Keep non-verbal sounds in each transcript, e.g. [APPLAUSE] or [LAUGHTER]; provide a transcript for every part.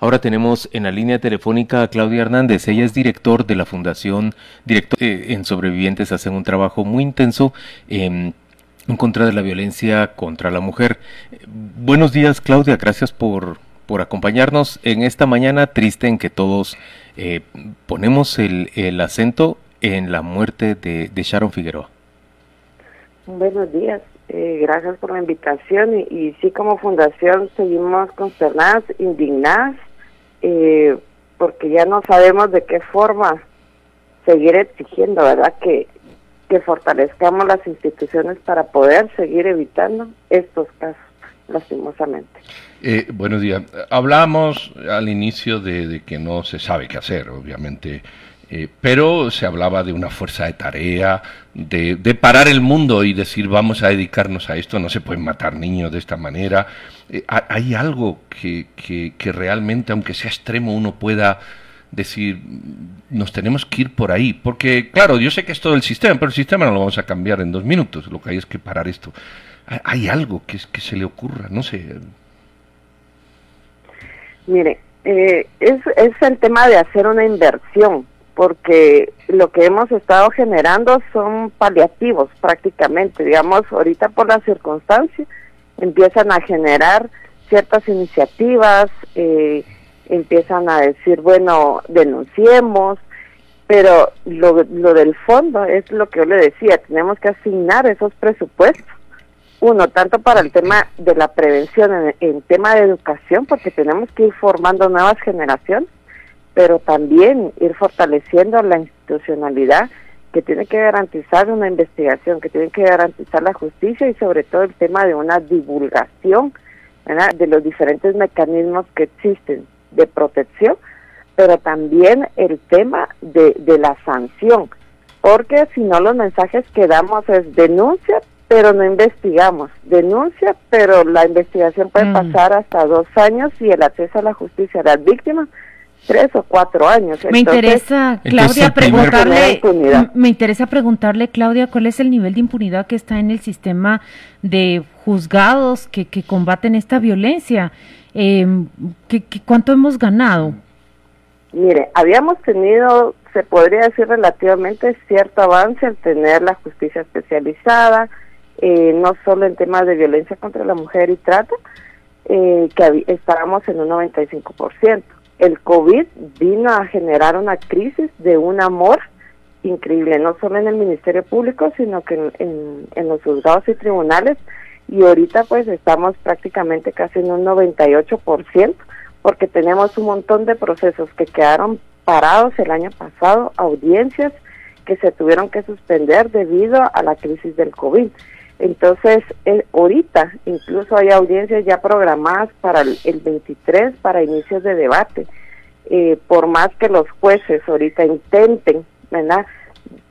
Ahora tenemos en la línea telefónica a Claudia Hernández. Ella es director de la Fundación, director en Sobrevivientes, hacen un trabajo muy intenso. en contra de la violencia contra la mujer. Buenos días, Claudia. Gracias por, por acompañarnos en esta mañana triste en que todos eh, ponemos el, el, acento en la muerte de, Sharon Figueroa. Buenos días. Eh, gracias por la invitación y, sí como fundación seguimos consternadas, indignadas, eh, porque ya no sabemos de qué forma seguir exigiendo, ¿verdad? Que, que fortalezcamos las instituciones para poder seguir evitando estos casos, lastimosamente. Eh, buenos días. Hablamos al inicio de, de, que no se sabe qué hacer, obviamente eh, pero se hablaba de una fuerza de tarea, de, parar el mundo y decir vamos a dedicarnos a esto, no se pueden matar niños de esta manera. Eh, hay algo que, que, realmente, aunque sea extremo, uno pueda decir, nos tenemos que ir por ahí, porque claro, yo sé que es todo el sistema, pero el sistema no lo vamos a cambiar en dos minutos, lo que hay es que parar esto. Hay algo que, que se le ocurra, no sé. Mire, eh, es, es el tema de hacer una inversión porque lo que hemos estado generando son paliativos prácticamente, digamos, ahorita por las circunstancias empiezan a generar ciertas iniciativas, eh, empiezan a decir, bueno, denunciemos, pero lo, lo del fondo es lo que yo le decía, tenemos que asignar esos presupuestos. Uno, tanto para el tema de la prevención, en, en tema de educación, porque tenemos que ir formando nuevas generaciones, pero también ir fortaleciendo la institucionalidad que tiene que garantizar una investigación, que tiene que garantizar la justicia y sobre todo el tema de una divulgación de los diferentes mecanismos que existen de protección, pero también el tema de, de la sanción, porque si no los mensajes que damos es denuncia, pero no investigamos, denuncia, pero la investigación puede mm. pasar hasta dos años y el acceso a la justicia de las víctimas tres o cuatro años. Me interesa, Claudia, preguntarle, me interesa preguntarle, Claudia, cuál es el nivel de impunidad que está en el sistema de juzgados que, que combaten esta violencia. Eh, ¿qué, cuánto hemos ganado? Mire, habíamos tenido, se podría decir relativamente cierto avance al tener la justicia especializada, eh, no solo en temas de violencia contra la mujer y trata, eh, que estábamos en un 95% el COVID vino a generar una crisis de un amor increíble, no solo en el Ministerio Público, sino que en, los juzgados y tribunales. Y ahorita pues estamos prácticamente casi en un 98%, porque tenemos un montón de procesos que quedaron parados el año pasado, audiencias que se tuvieron que suspender debido a la crisis del COVID. Entonces, eh, ahorita incluso hay audiencias ya programadas para el, 23, para inicios de debate. Eh, por más que los jueces ahorita intenten,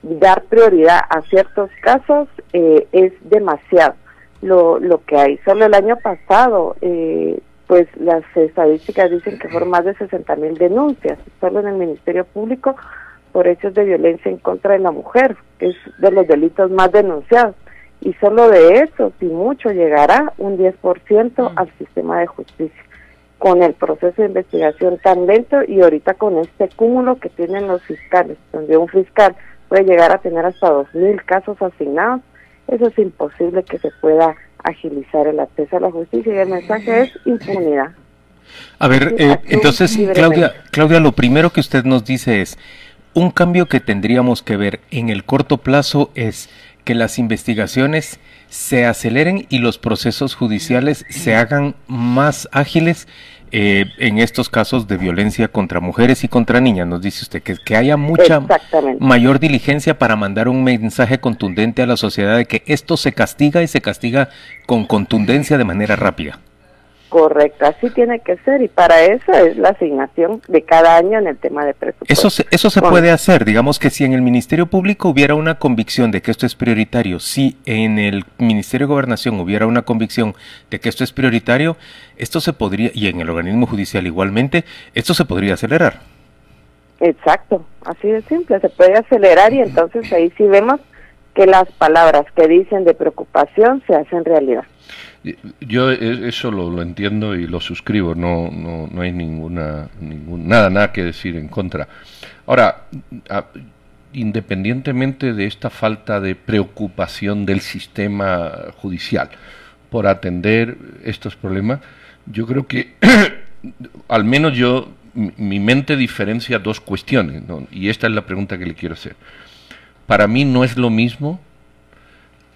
dar prioridad a ciertos casos, eh, es demasiado lo, lo que hay. Solo el año pasado, pues las estadísticas dicen que fueron más de 60 mil denuncias, solo en el Ministerio Público, por hechos de violencia en contra de la mujer, que es de los delitos más denunciados y solo de eso, si mucho, llegará un 10% mm. al sistema de justicia. Con el proceso de investigación tan lento y ahorita con este cúmulo que tienen los fiscales, donde un fiscal puede llegar a tener hasta 2.000 casos asignados, eso es imposible que se pueda agilizar el acceso a la justicia y el mensaje es impunidad. A ver, eh, entonces, Claudia, Claudia, lo primero que usted nos dice es, un cambio que tendríamos que ver en el corto plazo es que las investigaciones se aceleren y los procesos judiciales se hagan más ágiles eh, en estos casos de violencia contra mujeres y contra niñas, nos dice usted, que, que haya mucha mayor diligencia para mandar un mensaje contundente a la sociedad de que esto se castiga y se castiga con contundencia de manera rápida. Correcto, así tiene que ser y para eso es la asignación de cada año en el tema de presupuesto. Eso se, eso se puede hacer, digamos que si en el Ministerio Público hubiera una convicción de que esto es prioritario, si en el Ministerio de Gobernación hubiera una convicción de que esto es prioritario, esto se podría, y en el organismo judicial igualmente, esto se podría acelerar. Exacto, así de simple, se puede acelerar y entonces ahí sí vemos que las palabras que dicen de preocupación se hacen realidad. Yo e, eso lo, entiendo y lo suscribo, no, no, no hay ninguna, nada, nada que decir en contra. Ahora, independientemente de esta falta de preocupación del sistema judicial por atender estos problemas, yo creo que, [CLEARS THROAT] al menos yo, mi mente diferencia dos cuestiones, y esta es la pregunta que le quiero hacer. Para mí no es lo mismo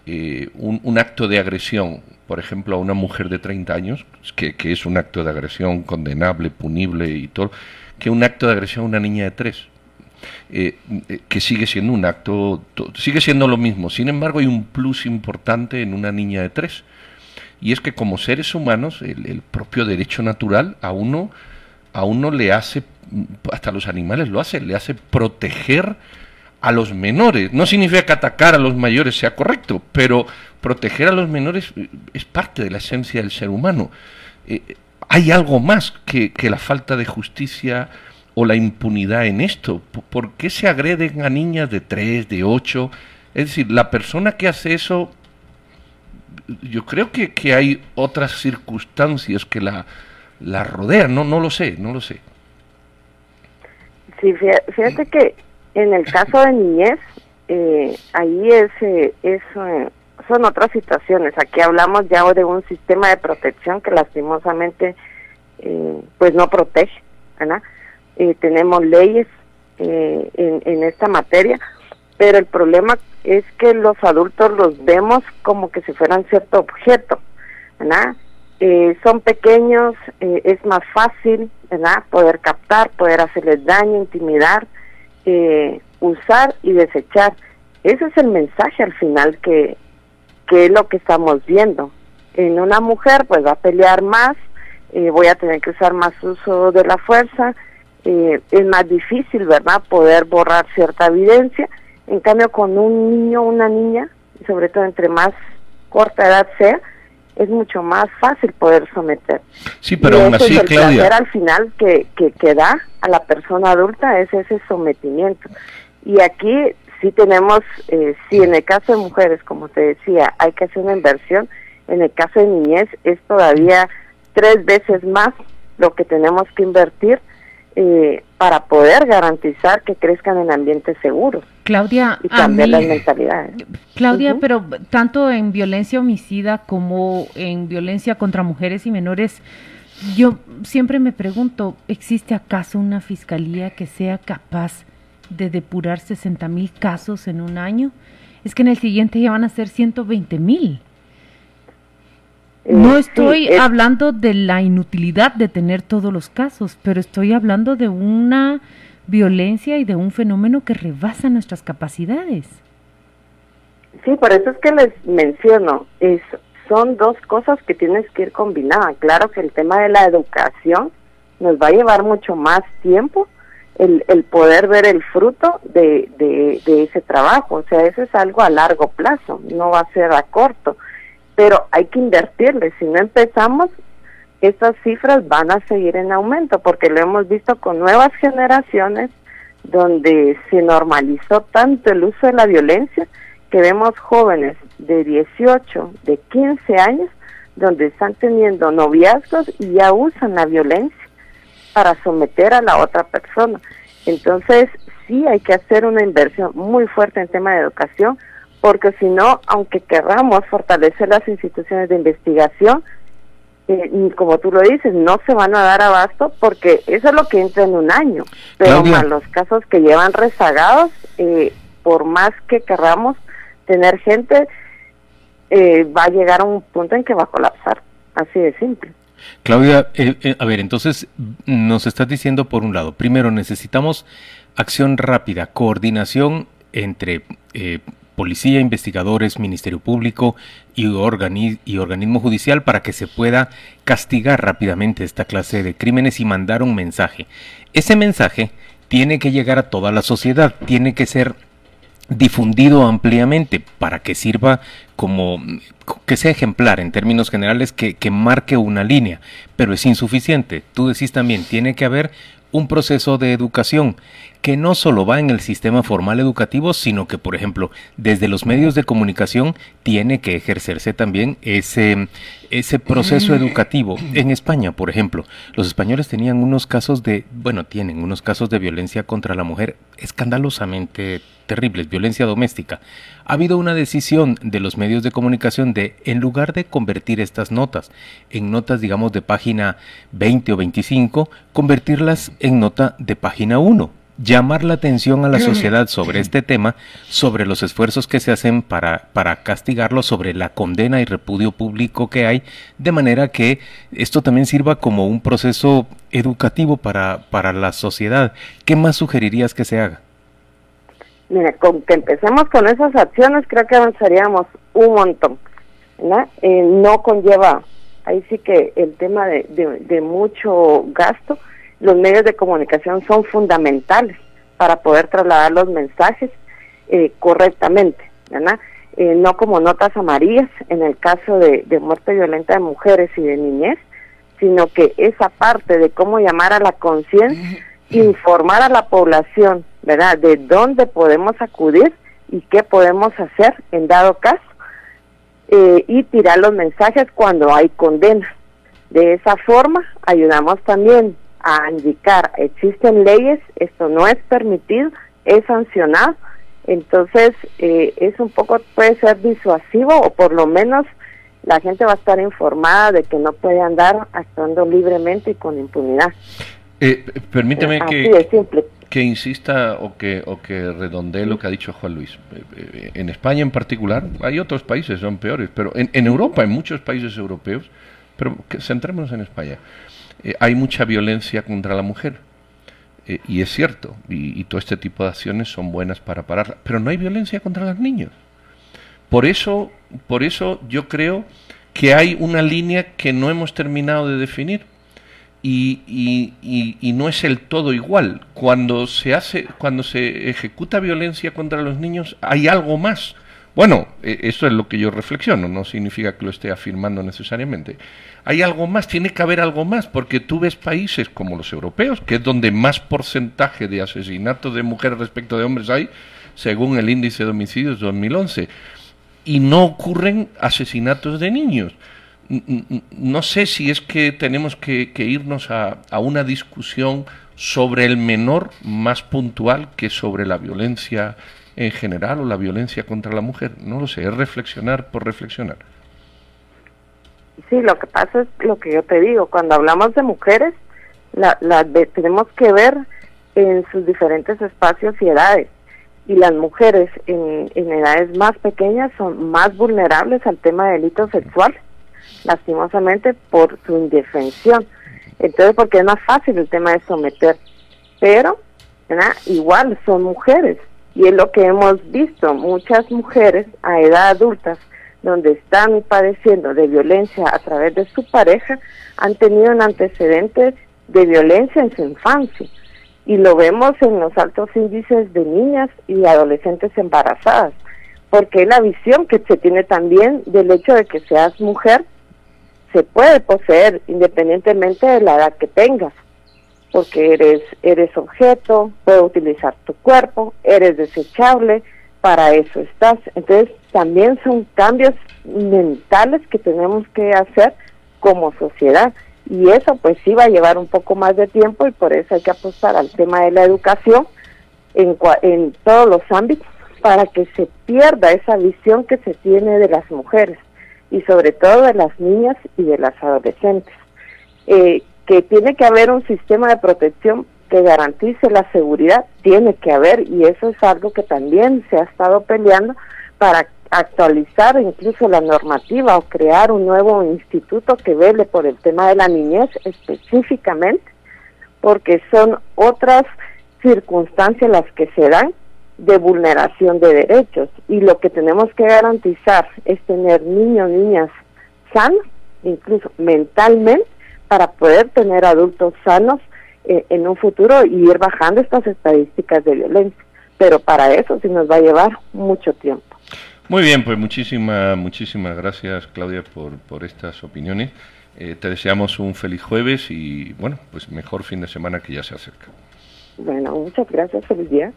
eh, un, acto de agresión, por ejemplo, a una mujer de 30 años, que, es un acto de agresión condenable, punible y todo, que un acto de agresión a una niña de 3. Eh, eh, que sigue siendo un acto, sigue siendo lo mismo. Sin embargo, hay un plus importante en una niña de 3. Y es que como seres humanos, el, propio derecho natural a uno, a uno le hace, hasta los animales lo hacen, le hace proteger a los menores. No significa que atacar a los mayores sea correcto, pero proteger a los menores eh, es parte de la esencia del ser humano. Eh, hay algo más que, la falta de justicia o la impunidad en esto. ¿Por qué se agreden a niñas de 3, de 8? Es decir, la persona que hace eso, yo creo que, hay otras circunstancias que la, rodean, no, no lo sé, no lo sé. Sí, fíjate que en el caso de niñez, eh, ahí es, eh, son otras situaciones. Aquí hablamos ya de un sistema de protección que lastimosamente pues no protege, ¿verdad? tenemos leyes en, en esta materia, pero el problema es que los adultos los vemos como que si fueran cierto objeto, ¿verdad? son pequeños, es más fácil, ¿verdad? Poder captar, poder hacerles daño, intimidar, eh, usar y desechar. Ese es el mensaje al final que, que es lo que estamos viendo. En una mujer pues va a pelear más, eh, voy a tener que usar más uso de la fuerza, eh, es más difícil, ¿verdad?, poder borrar cierta evidencia. En cambio, con un niño o una niña, sobre todo entre más corta edad sea, es mucho más fácil poder someter. Sí, pero aún así, el Claudia. al final que, que, que, da a la persona adulta es ese sometimiento. Y aquí sí tenemos, eh, sí, en el caso de mujeres, como te decía, hay que hacer una inversión. En el caso de niñez es todavía tres veces más lo que tenemos que invertir eh, para poder garantizar que crezcan en ambientes seguros. Claudia, y cambiar las mentalidades. Claudia, pero tanto en violencia homicida como en violencia contra mujeres y menores, yo siempre me pregunto, ¿existe acaso una fiscalía que sea capaz de depurar 60 mil casos en un año? Es que en el siguiente ya van a ser 120 mil. No estoy hablando de la inutilidad de tener todos los casos, pero estoy hablando de una violencia y de un fenómeno que rebasa nuestras capacidades. Sí, por eso es que les menciono, es, son dos cosas que tienes que ir combinadas. Claro que el tema de la educación nos va a llevar mucho más tiempo el, el poder ver el fruto de, de, ese trabajo. O sea, eso es algo a largo plazo, no va a ser a corto pero hay que invertirle. Si no empezamos, estas cifras van a seguir en aumento, porque lo hemos visto con nuevas generaciones donde se normalizó tanto el uso de la violencia que vemos jóvenes de 18, de 15 años, donde están teniendo noviazgos y ya usan la violencia para someter a la otra persona. Entonces, sí hay que hacer una inversión muy fuerte en tema de educación, porque si no, aunque querramos fortalecer las instituciones de investigación, eh, como tú lo dices, no se van a dar abasto porque eso es lo que entra en un año. Pero los casos que llevan rezagados, eh, por más que querramos tener gente, eh, va a llegar a un punto en que va a colapsar. Así de simple. Claudia, a ver, entonces nos estás diciendo por un lado, primero necesitamos acción rápida, coordinación entre policía, investigadores, Ministerio Público y, y, organismo judicial para que se pueda castigar rápidamente esta clase de crímenes y mandar un mensaje. Ese mensaje tiene que llegar a toda la sociedad, tiene que ser difundido ampliamente para que sirva como que sea ejemplar en términos generales que, que marque una línea, pero es insuficiente. Tú decís también, tiene que haber un proceso de educación que no solo va en el sistema formal educativo, sino que, por ejemplo, desde los medios de comunicación tiene que ejercerse también ese, ese proceso mm. educativo. En España, por ejemplo, los españoles tenían unos casos de, bueno, tienen unos casos de violencia contra la mujer escandalosamente terribles, violencia doméstica. Ha habido una decisión de los medios de comunicación de, en lugar de convertir estas notas en notas, digamos, de página 20 o 25, convertirlas en nota de página 1 llamar la atención a la [CLEARS THROAT] sociedad sobre este tema, sobre los esfuerzos que se hacen para, para castigarlo, sobre la condena y repudio público que hay, de manera que esto también sirva como un proceso educativo para, para la sociedad. ¿Qué más sugerirías que se haga? Mira, con que empecemos con esas acciones creo que avanzaríamos un montón. ¿no? Eh, no conlleva, ahí sí que el tema de, de mucho gasto, los medios de comunicación son fundamentales para poder trasladar los mensajes eh, correctamente, ¿verdad? Eh, no como notas amarillas en el caso de, muerte violenta de mujeres y de niñez, sino que esa parte de cómo llamar a la conciencia, informar a la población, ¿verdad? De dónde podemos acudir y qué podemos hacer en dado caso, eh, y tirar los mensajes cuando hay condena. De esa forma ayudamos también a indicar, existen leyes, esto no es permitido, es sancionado, entonces eh, es un poco, puede ser disuasivo o por lo menos la gente va a estar informada de que no puede andar actuando libremente y con impunidad. Eh, permíteme que, que insista o que, o que redondee lo que ha dicho Juan Luis. Eh, en España en particular, hay otros países son peores, pero en, en Europa, en muchos países europeos, pero centrémonos en España. Eh, hay mucha violencia contra la mujer. Eh, y es cierto, y, todo este tipo de acciones son buenas para pararla, pero no hay violencia contra los niños. Por eso, por eso yo creo que hay una línea que no hemos terminado de definir y, y, y, no es el todo igual. Cuando se hace, cuando se ejecuta violencia contra los niños, hay algo más. Bueno, e, eso es lo que yo reflexiono, no significa que lo esté afirmando necesariamente. Hay algo más, tiene que haber algo más, porque tú ves países como los europeos, que es donde más porcentaje de asesinatos de mujeres respecto de hombres hay, según el índice de homicidios de 2011, y no ocurren asesinatos de niños. No sé si es que tenemos que, irnos a una discusión sobre el menor más puntual que sobre la violencia en general o la violencia contra la mujer. No lo sé, es reflexionar por reflexionar. Sí, lo que pasa es lo que yo te digo, cuando hablamos de mujeres, la, tenemos que ver en sus diferentes espacios y edades. Y las mujeres en, en edades más pequeñas son más vulnerables al tema de delitos sexuales, lastimosamente por su indefensión. Entonces, porque es más fácil el tema de someter. Pero, igual son mujeres y es lo que hemos visto, muchas mujeres a edad adulta, donde están padeciendo de violencia a través de su pareja, han tenido un antecedente de violencia en su infancia. Y lo vemos en los altos índices de niñas y adolescentes embarazadas, porque la visión que se tiene también del hecho de que seas mujer, se puede poseer independientemente de la edad que tengas porque eres, eres objeto, puedo utilizar tu cuerpo, eres desechable, para eso estás. Entonces también son cambios mentales que tenemos que hacer como sociedad y eso pues sí va a llevar un poco más de tiempo y por eso hay que apostar al tema de la educación en, en todos los ámbitos para que se pierda esa visión que se tiene de las mujeres y sobre todo de las niñas y de las adolescentes. Eh, que tiene que haber un sistema de protección que garantice la seguridad, tiene que haber, y eso es algo que también se ha estado peleando para actualizar incluso la normativa o crear un nuevo instituto que vele por el tema de la niñez específicamente, porque son otras circunstancias las que se dan de vulneración de derechos. Y lo que tenemos que garantizar es tener niños, niñas sanos, incluso mentalmente, para poder tener adultos sanos eh, en un futuro y ir bajando estas estadísticas de violencia. Pero para eso sí nos va a llevar mucho tiempo. Muy bien, pues muchísimas, muchísimas gracias Claudia por, por estas opiniones. Eh, te deseamos un feliz jueves y bueno, pues mejor fin de semana que ya se acerca. Bueno, muchas gracias. Feliz día.